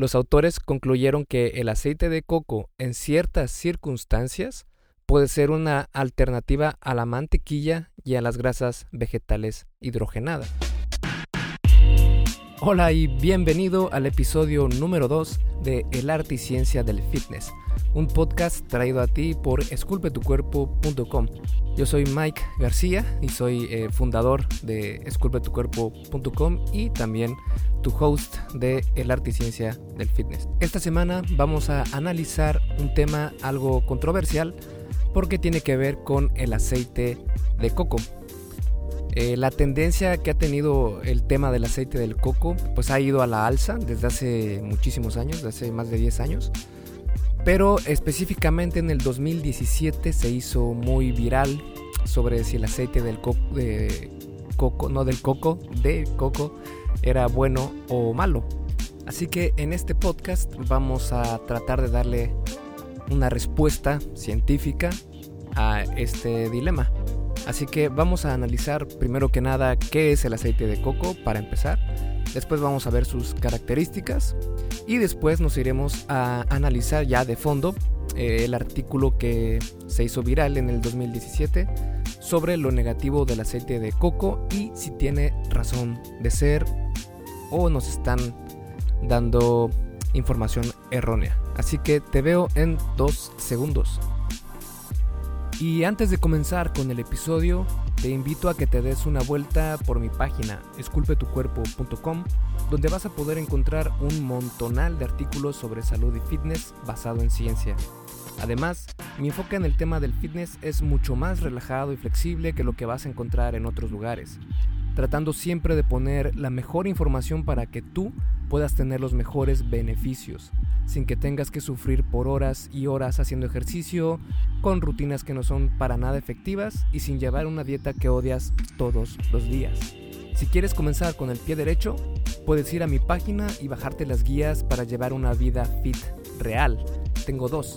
los autores concluyeron que el aceite de coco en ciertas circunstancias puede ser una alternativa a la mantequilla y a las grasas vegetales hidrogenadas. Hola y bienvenido al episodio número 2 de El arte y ciencia del fitness, un podcast traído a ti por esculpetucuerpo.com. Yo soy Mike García y soy eh, fundador de esculpetucuerpo.com y también tu host de El arte y ciencia del fitness. Esta semana vamos a analizar un tema algo controversial porque tiene que ver con el aceite de coco. Eh, la tendencia que ha tenido el tema del aceite del coco pues ha ido a la alza desde hace muchísimos años, desde hace más de 10 años. Pero específicamente en el 2017 se hizo muy viral sobre si el aceite del de coco, no del coco, de coco, era bueno o malo. Así que en este podcast vamos a tratar de darle una respuesta científica a este dilema. Así que vamos a analizar primero que nada qué es el aceite de coco para empezar. Después vamos a ver sus características y después nos iremos a analizar ya de fondo eh, el artículo que se hizo viral en el 2017 sobre lo negativo del aceite de coco y si tiene razón de ser o nos están dando información errónea. Así que te veo en dos segundos. Y antes de comenzar con el episodio, te invito a que te des una vuelta por mi página esculpetucuerpo.com, donde vas a poder encontrar un montonal de artículos sobre salud y fitness basado en ciencia. Además, mi enfoque en el tema del fitness es mucho más relajado y flexible que lo que vas a encontrar en otros lugares, tratando siempre de poner la mejor información para que tú puedas tener los mejores beneficios sin que tengas que sufrir por horas y horas haciendo ejercicio, con rutinas que no son para nada efectivas y sin llevar una dieta que odias todos los días. Si quieres comenzar con el pie derecho, puedes ir a mi página y bajarte las guías para llevar una vida fit real. Tengo dos,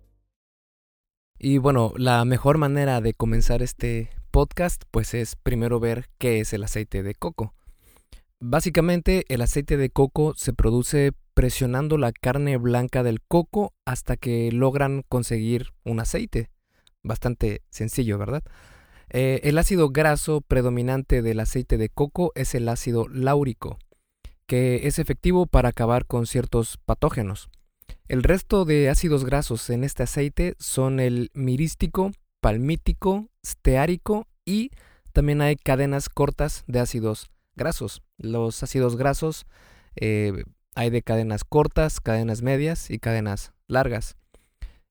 Y bueno, la mejor manera de comenzar este podcast pues es primero ver qué es el aceite de coco. Básicamente el aceite de coco se produce presionando la carne blanca del coco hasta que logran conseguir un aceite. Bastante sencillo, ¿verdad? Eh, el ácido graso predominante del aceite de coco es el ácido láurico, que es efectivo para acabar con ciertos patógenos. El resto de ácidos grasos en este aceite son el mirístico, palmítico, steárico y también hay cadenas cortas de ácidos grasos. Los ácidos grasos eh, hay de cadenas cortas, cadenas medias y cadenas largas.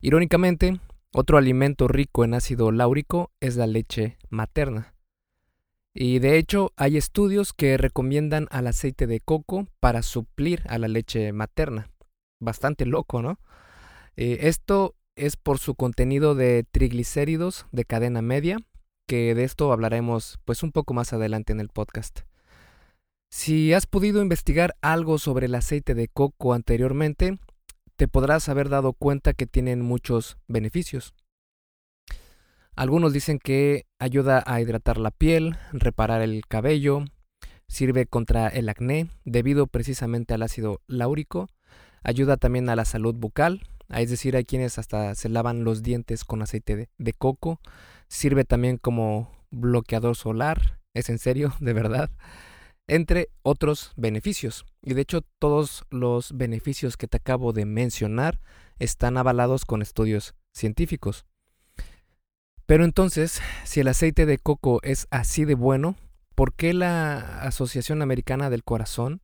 Irónicamente, otro alimento rico en ácido láurico es la leche materna. Y de hecho hay estudios que recomiendan al aceite de coco para suplir a la leche materna. Bastante loco, ¿no? Eh, esto es por su contenido de triglicéridos de cadena media, que de esto hablaremos pues un poco más adelante en el podcast. Si has podido investigar algo sobre el aceite de coco anteriormente, te podrás haber dado cuenta que tienen muchos beneficios. Algunos dicen que ayuda a hidratar la piel, reparar el cabello, sirve contra el acné debido precisamente al ácido láurico, ayuda también a la salud bucal, es decir, hay quienes hasta se lavan los dientes con aceite de, de coco, sirve también como bloqueador solar, es en serio, de verdad entre otros beneficios. Y de hecho todos los beneficios que te acabo de mencionar están avalados con estudios científicos. Pero entonces, si el aceite de coco es así de bueno, ¿por qué la Asociación Americana del Corazón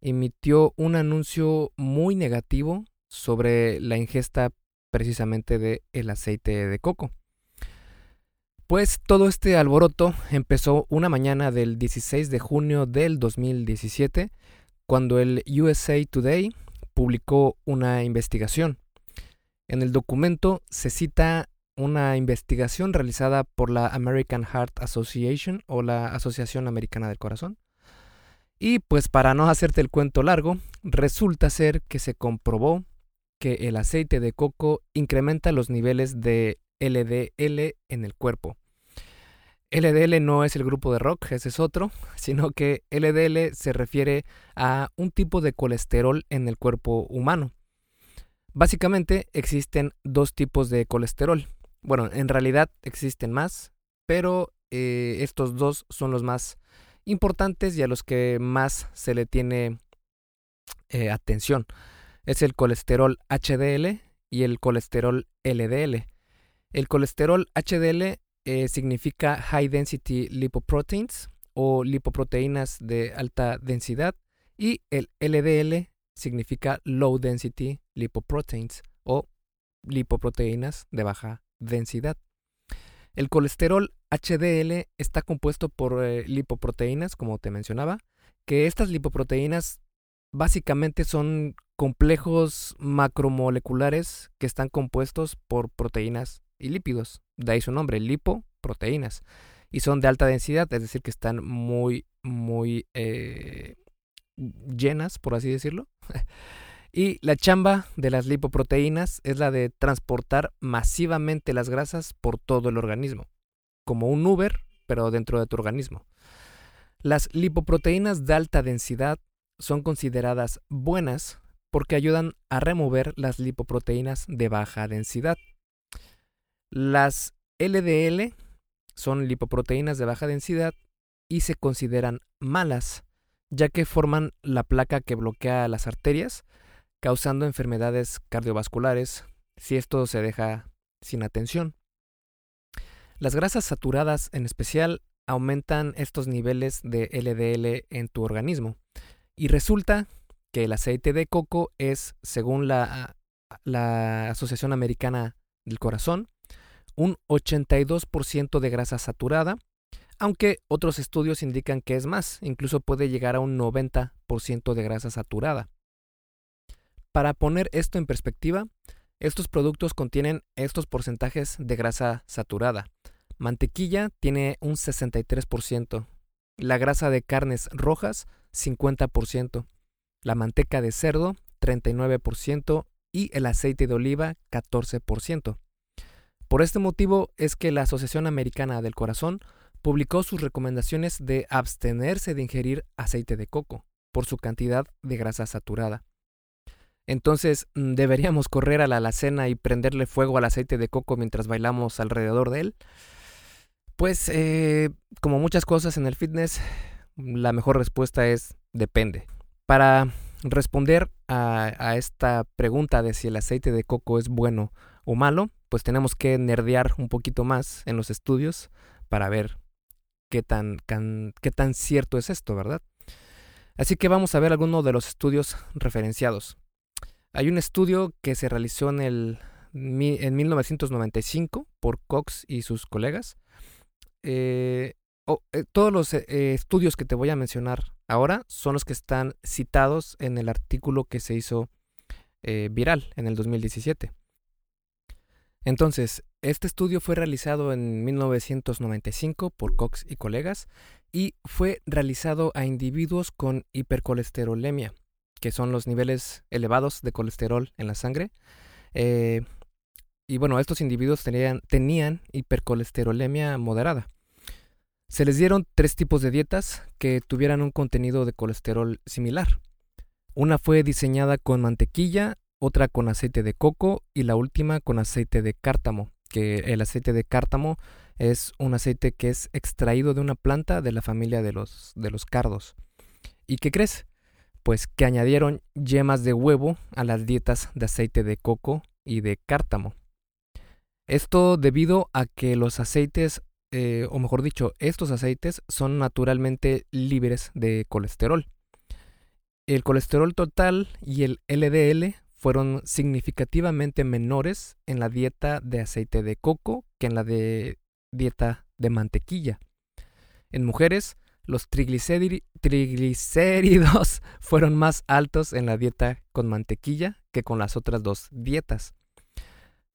emitió un anuncio muy negativo sobre la ingesta precisamente del el aceite de coco? Pues todo este alboroto empezó una mañana del 16 de junio del 2017, cuando el USA Today publicó una investigación. En el documento se cita una investigación realizada por la American Heart Association o la Asociación Americana del Corazón. Y pues para no hacerte el cuento largo, resulta ser que se comprobó que el aceite de coco incrementa los niveles de LDL en el cuerpo. LDL no es el grupo de rock, ese es otro, sino que LDL se refiere a un tipo de colesterol en el cuerpo humano. Básicamente existen dos tipos de colesterol. Bueno, en realidad existen más, pero eh, estos dos son los más importantes y a los que más se le tiene eh, atención. Es el colesterol HDL y el colesterol LDL. El colesterol HDL eh, significa High Density Lipoproteins o lipoproteínas de alta densidad y el LDL significa Low Density Lipoproteins o lipoproteínas de baja densidad. El colesterol HDL está compuesto por eh, lipoproteínas, como te mencionaba, que estas lipoproteínas básicamente son complejos macromoleculares que están compuestos por proteínas y lípidos. De ahí su nombre, lipoproteínas. Y son de alta densidad, es decir, que están muy, muy eh, llenas, por así decirlo. y la chamba de las lipoproteínas es la de transportar masivamente las grasas por todo el organismo, como un Uber, pero dentro de tu organismo. Las lipoproteínas de alta densidad son consideradas buenas porque ayudan a remover las lipoproteínas de baja densidad. Las LDL son lipoproteínas de baja densidad y se consideran malas ya que forman la placa que bloquea las arterias, causando enfermedades cardiovasculares si esto se deja sin atención. Las grasas saturadas en especial aumentan estos niveles de LDL en tu organismo y resulta que el aceite de coco es, según la, la Asociación Americana del Corazón, un 82% de grasa saturada aunque otros estudios indican que es más, incluso puede llegar a un 90% de grasa saturada. Para poner esto en perspectiva, estos productos contienen estos porcentajes de grasa saturada. Mantequilla tiene un 63%, la grasa de carnes rojas 50%, la manteca de cerdo 39% y el aceite de oliva 14%. Por este motivo es que la Asociación Americana del Corazón publicó sus recomendaciones de abstenerse de ingerir aceite de coco por su cantidad de grasa saturada. Entonces, mm, ¿deberíamos correr a la alacena y prenderle fuego al aceite de coco mientras bailamos alrededor de él? Pues, eh, como muchas cosas en el fitness, la mejor respuesta es depende. Para responder a, esta pregunta de si el aceite de coco es bueno o malo, pues tenemos que nerdear un poquito más en los estudios para ver qué tan, qué tan cierto es esto, ¿verdad? Así que vamos a ver algunos de los estudios referenciados. Hay un estudio que se realizó en, el, en 1995 por Cox y sus colegas. Eh, eh, todos los eh, estudios que te voy a mencionar ahora son los que están citados en el artículo que se hizo viral en el 2017. Entonces, este estudio fue realizado en 1995 por Cox y colegas y fue realizado a individuos con hipercolesterolemia, que son los niveles elevados de colesterol en la sangre. Eh, y bueno, estos individuos tenían, tenían hipercolesterolemia moderada. Se les dieron tres tipos de dietas que tuvieran un contenido de colesterol similar. Una fue diseñada con mantequilla, otra con aceite de coco y la última con aceite de cártamo, que el aceite de cártamo es un aceite que es extraído de una planta de la familia de los, de los cardos. ¿Y qué crees? Pues que añadieron yemas de huevo a las dietas de aceite de coco y de cártamo. Esto debido a que los aceites, eh, o mejor dicho, estos aceites son naturalmente libres de colesterol. El colesterol total y el LDL fueron significativamente menores en la dieta de aceite de coco que en la de dieta de mantequilla. En mujeres, los triglicéridos fueron más altos en la dieta con mantequilla que con las otras dos dietas.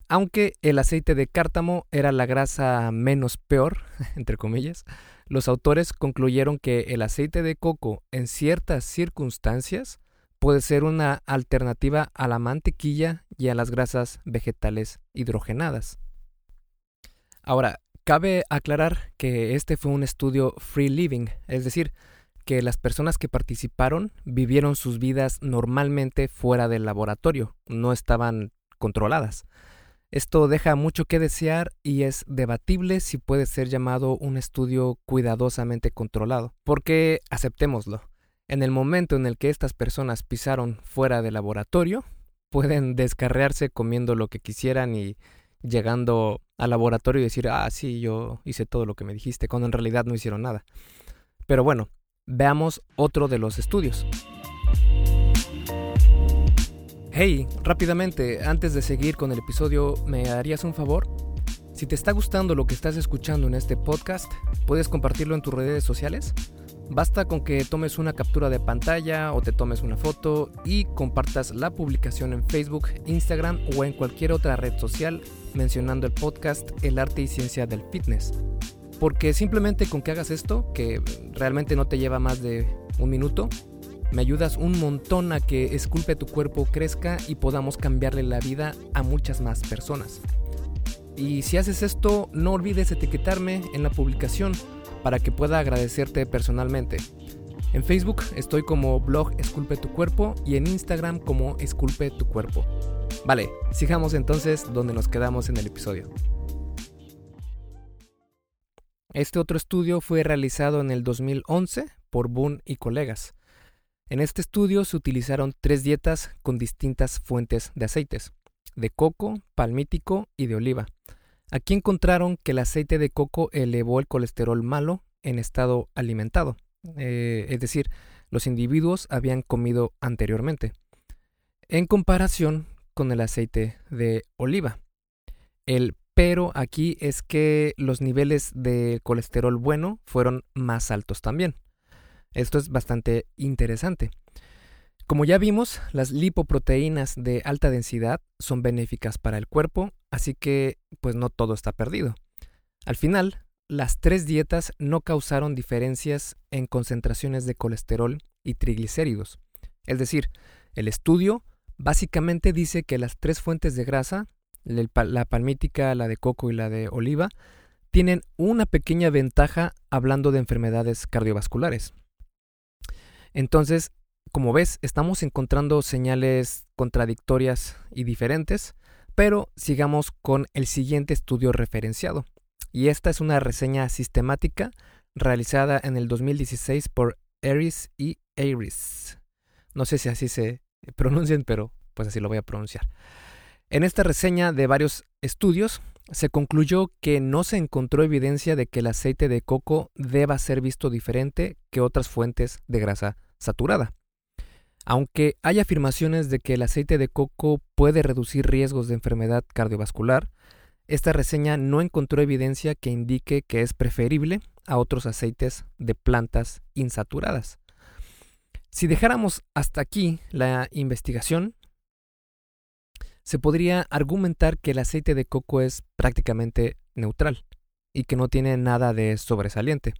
Aunque el aceite de cártamo era la grasa menos peor, entre comillas, los autores concluyeron que el aceite de coco en ciertas circunstancias puede ser una alternativa a la mantequilla y a las grasas vegetales hidrogenadas. Ahora, cabe aclarar que este fue un estudio free living, es decir, que las personas que participaron vivieron sus vidas normalmente fuera del laboratorio, no estaban controladas. Esto deja mucho que desear y es debatible si puede ser llamado un estudio cuidadosamente controlado, porque aceptémoslo, en el momento en el que estas personas pisaron fuera del laboratorio, pueden descarrearse comiendo lo que quisieran y llegando al laboratorio y decir, ah, sí, yo hice todo lo que me dijiste, cuando en realidad no hicieron nada. Pero bueno, veamos otro de los estudios. Hey, rápidamente, antes de seguir con el episodio, ¿me harías un favor? Si te está gustando lo que estás escuchando en este podcast, ¿puedes compartirlo en tus redes sociales? Basta con que tomes una captura de pantalla o te tomes una foto y compartas la publicación en Facebook, Instagram o en cualquier otra red social mencionando el podcast El arte y ciencia del fitness. Porque simplemente con que hagas esto, que realmente no te lleva más de un minuto, me ayudas un montón a que Esculpe tu cuerpo crezca y podamos cambiarle la vida a muchas más personas. Y si haces esto, no olvides etiquetarme en la publicación para que pueda agradecerte personalmente. En Facebook estoy como blog Esculpe tu cuerpo y en Instagram como Esculpe tu cuerpo. Vale, sigamos entonces donde nos quedamos en el episodio. Este otro estudio fue realizado en el 2011 por Boone y colegas. En este estudio se utilizaron tres dietas con distintas fuentes de aceites, de coco, palmítico y de oliva. Aquí encontraron que el aceite de coco elevó el colesterol malo en estado alimentado, eh, es decir, los individuos habían comido anteriormente, en comparación con el aceite de oliva. El pero aquí es que los niveles de colesterol bueno fueron más altos también. Esto es bastante interesante. Como ya vimos, las lipoproteínas de alta densidad son benéficas para el cuerpo, así que pues no todo está perdido. Al final, las tres dietas no causaron diferencias en concentraciones de colesterol y triglicéridos. Es decir, el estudio básicamente dice que las tres fuentes de grasa, la palmítica, la de coco y la de oliva, tienen una pequeña ventaja hablando de enfermedades cardiovasculares. Entonces, como ves, estamos encontrando señales contradictorias y diferentes, pero sigamos con el siguiente estudio referenciado. Y esta es una reseña sistemática realizada en el 2016 por Eris y Aris. No sé si así se pronuncian, pero pues así lo voy a pronunciar. En esta reseña de varios estudios se concluyó que no se encontró evidencia de que el aceite de coco deba ser visto diferente que otras fuentes de grasa saturada. Aunque hay afirmaciones de que el aceite de coco puede reducir riesgos de enfermedad cardiovascular, esta reseña no encontró evidencia que indique que es preferible a otros aceites de plantas insaturadas. Si dejáramos hasta aquí la investigación, se podría argumentar que el aceite de coco es prácticamente neutral y que no tiene nada de sobresaliente.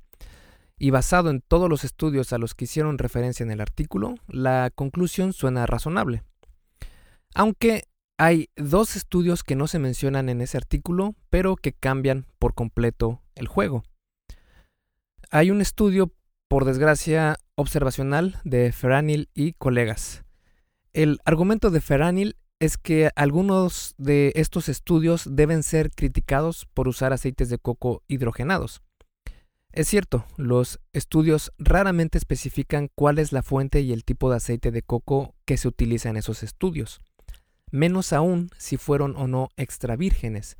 Y basado en todos los estudios a los que hicieron referencia en el artículo, la conclusión suena razonable. Aunque hay dos estudios que no se mencionan en ese artículo, pero que cambian por completo el juego. Hay un estudio, por desgracia, observacional de Ferranil y colegas. El argumento de Ferranil es que algunos de estos estudios deben ser criticados por usar aceites de coco hidrogenados. Es cierto, los estudios raramente especifican cuál es la fuente y el tipo de aceite de coco que se utiliza en esos estudios, menos aún si fueron o no extra vírgenes.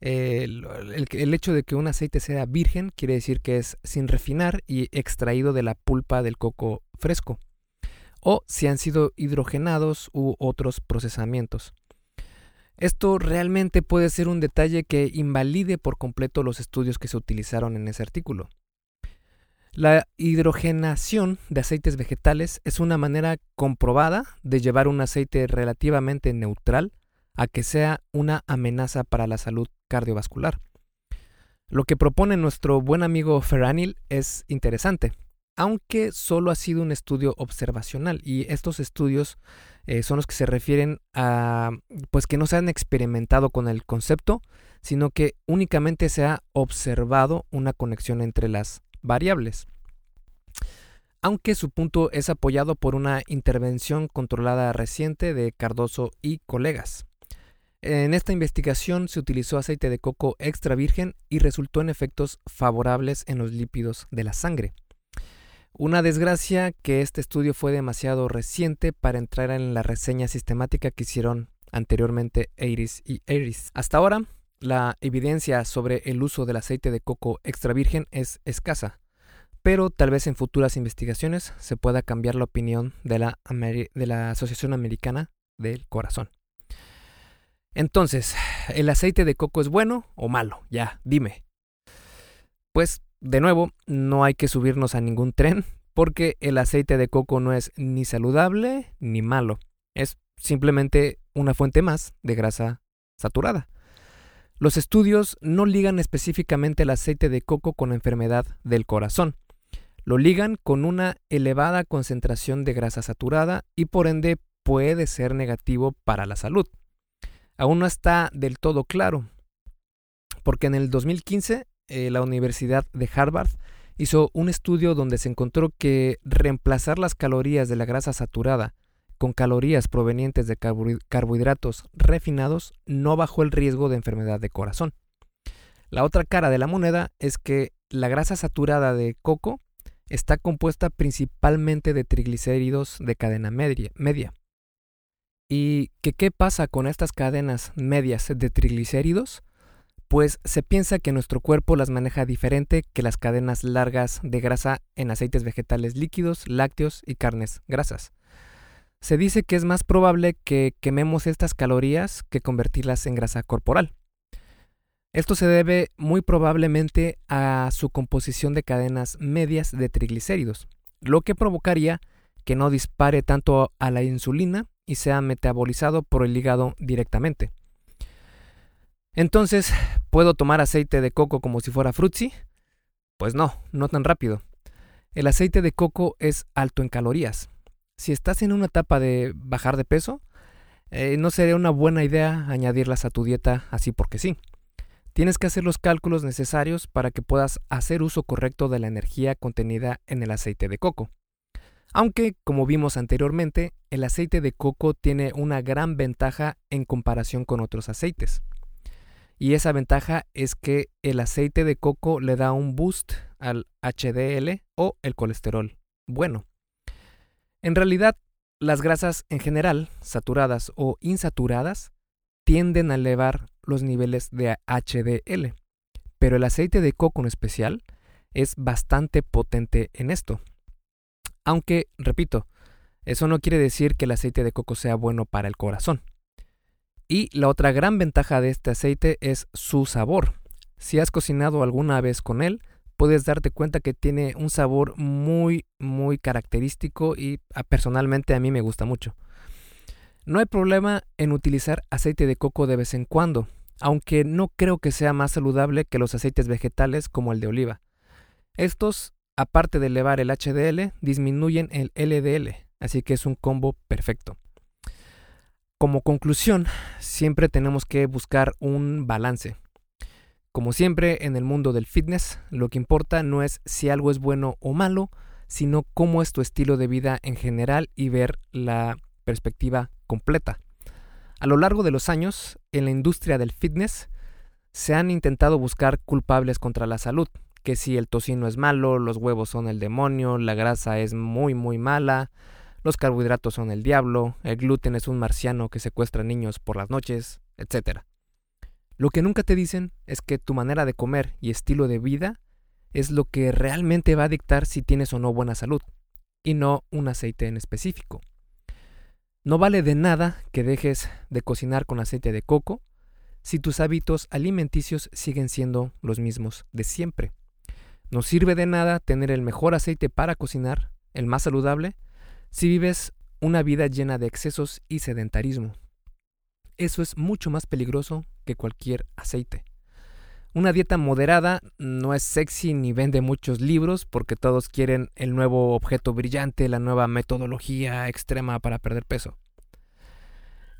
El, el, hecho de que un aceite sea virgen quiere decir que es sin refinar y extraído de la pulpa del coco fresco, o si han sido hidrogenados u otros procesamientos. Esto realmente puede ser un detalle que invalide por completo los estudios que se utilizaron en ese artículo. La hidrogenación de aceites vegetales es una manera comprobada de llevar un aceite relativamente neutral a que sea una amenaza para la salud cardiovascular. Lo que propone nuestro buen amigo Ferranil es interesante, aunque solo ha sido un estudio observacional y estos estudios eh, son los que se refieren a pues que no se han experimentado con el concepto, sino que únicamente se ha observado una conexión entre las variables. Aunque su punto es apoyado por una intervención controlada reciente de Cardoso y colegas. En esta investigación se utilizó aceite de coco extra virgen y resultó en efectos favorables en los lípidos de la sangre. Una desgracia que este estudio fue demasiado reciente para entrar en la reseña sistemática que hicieron anteriormente Iris y Eris. Hasta ahora, la evidencia sobre el uso del aceite de coco extra virgen es escasa, pero tal vez en futuras investigaciones se pueda cambiar la opinión de la Asociación Americana del Corazón. Entonces, ¿el aceite de coco es bueno o malo? Ya, dime. Pues, de nuevo, no hay que subirnos a ningún tren porque el aceite de coco no es ni saludable ni malo. Es simplemente una fuente más de grasa saturada. Los estudios no ligan específicamente el aceite de coco con enfermedad del corazón. Lo ligan con una elevada concentración de grasa saturada y por ende puede ser negativo para la salud aún no está del todo claro, porque en el 2015 eh, la Universidad de Harvard hizo un estudio donde se encontró que reemplazar las calorías de la grasa saturada con calorías provenientes de carbohidratos refinados no bajó el riesgo de enfermedad de corazón. La otra cara de la moneda es que la grasa saturada de coco está compuesta principalmente de triglicéridos de cadena media, ¿Y qué pasa con estas cadenas medias de triglicéridos? Pues se piensa que nuestro cuerpo las maneja diferente que las cadenas largas de grasa en aceites vegetales líquidos, lácteos y carnes grasas. Se dice que es más probable que quememos estas calorías que convertirlas en grasa corporal. Esto se debe muy probablemente a su composición de cadenas medias de triglicéridos, lo que provocaría que no dispare tanto a la insulina y sea metabolizado por el hígado directamente. Entonces, ¿puedo tomar aceite de coco como si fuera frutzi? Pues no, no tan rápido. El aceite de coco es alto en calorías. Si estás en una etapa de bajar de peso, eh, no sería una buena idea añadirlas a tu dieta así porque sí. Tienes que hacer los cálculos necesarios para que puedas hacer uso correcto de la energía contenida en el aceite de coco. Aunque, como vimos anteriormente, el aceite de coco tiene una gran ventaja en comparación con otros aceites. Y esa ventaja es que el aceite de coco le da un boost al HDL o el colesterol bueno. En realidad, las grasas en general, saturadas o insaturadas, tienden a elevar los niveles de HDL, pero el aceite de coco en especial es bastante potente en esto. Aunque, repito, eso no quiere decir que el aceite de coco sea bueno para el corazón. Y la otra gran ventaja de este aceite es su sabor. Si has cocinado alguna vez con él, puedes darte cuenta que tiene un sabor muy, muy característico y ah, personalmente a mí me gusta mucho. No hay problema en utilizar aceite de coco de vez en cuando, aunque no creo que sea más saludable que los aceites vegetales como el de oliva. Estos aparte de elevar el HDL, disminuyen el LDL, así que es un combo perfecto. Como conclusión, siempre tenemos que buscar un balance. Como siempre en el mundo del fitness, lo que importa no es si algo es bueno o malo, sino cómo es tu estilo de vida en general y ver la perspectiva completa. A lo largo de los años, en la industria del fitness, se han intentado buscar culpables contra la salud, que si el tocino es malo, los huevos son el demonio, la grasa es muy muy mala, los carbohidratos son el diablo, el gluten es un marciano que secuestra niños por las noches, etc. Lo que nunca te dicen es que tu manera de comer y estilo de vida es lo que realmente va a dictar si tienes o no buena salud, y no un aceite en específico. No vale de nada que dejes de cocinar con aceite de coco si tus hábitos alimenticios siguen siendo los mismos de siempre. No sirve de nada tener el mejor aceite para cocinar, el más saludable, si vives una vida llena de excesos y sedentarismo. eso es mucho más peligroso que cualquier aceite. Una dieta moderada no es sexy ni vende muchos libros porque todos quieren el nuevo objeto brillante, la nueva metodología extrema para perder peso.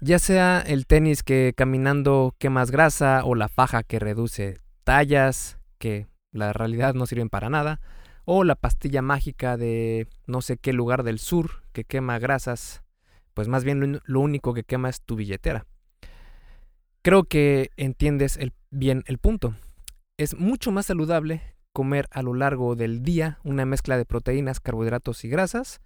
Ya sea el tenis que caminando quemas grasa o la faja que reduce tallas, que la realidad no sirven para nada, o la pastilla mágica de no sé qué lugar del sur que quema grasas, pues más bien lo único que quema es tu billetera. Creo que entiendes bien el punto. Es mucho más saludable comer a lo largo del día una mezcla de proteínas, carbohidratos y grasas.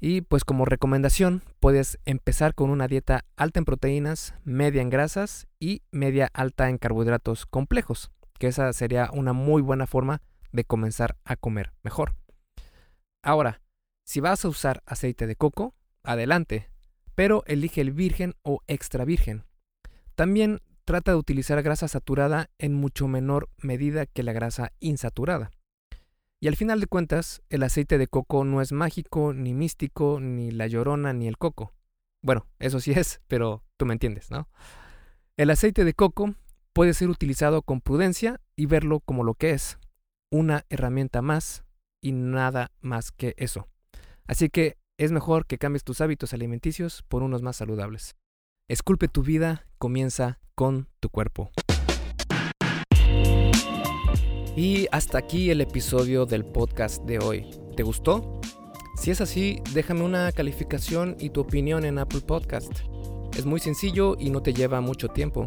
Y pues como recomendación puedes empezar con una dieta alta en proteínas, media en grasas y media alta en carbohidratos complejos, que esa sería una muy buena forma de comenzar a comer mejor. Ahora, si vas a usar aceite de coco, adelante, pero elige el virgen o extra virgen. También trata de utilizar grasa saturada en mucho menor medida que la grasa insaturada. Y al final de cuentas, el aceite de coco no es mágico, ni místico, ni la llorona, ni el coco. Bueno, eso sí es, pero tú me entiendes, ¿no? El aceite de coco puede ser utilizado con prudencia y verlo como lo que es, una herramienta más y nada más que eso. Así que es mejor que cambies tus hábitos alimenticios por unos más saludables. Esculpe tu vida comienza con tu cuerpo. Y hasta aquí el episodio del podcast de hoy. ¿Te gustó? Si es así, déjame una calificación y tu opinión en Apple Podcast. Es muy sencillo y no te lleva mucho tiempo.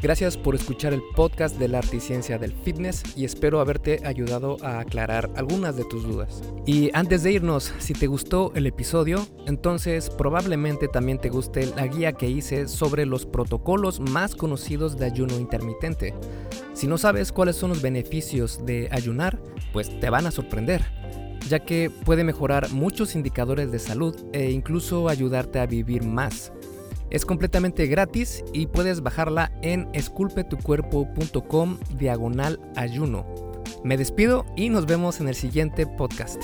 Gracias por escuchar el podcast de la arte y ciencia del fitness y espero haberte ayudado a aclarar algunas de tus dudas. Y antes de irnos, si te gustó el episodio, entonces probablemente también te guste la guía que hice sobre los protocolos más conocidos de ayuno intermitente. Si no sabes cuáles son los beneficios de ayunar, pues te van a sorprender ya que puede mejorar muchos indicadores de salud e incluso ayudarte a vivir más. Es completamente gratis y puedes bajarla en esculpetucuerpo.com diagonal ayuno. Me despido y nos vemos en el siguiente podcast.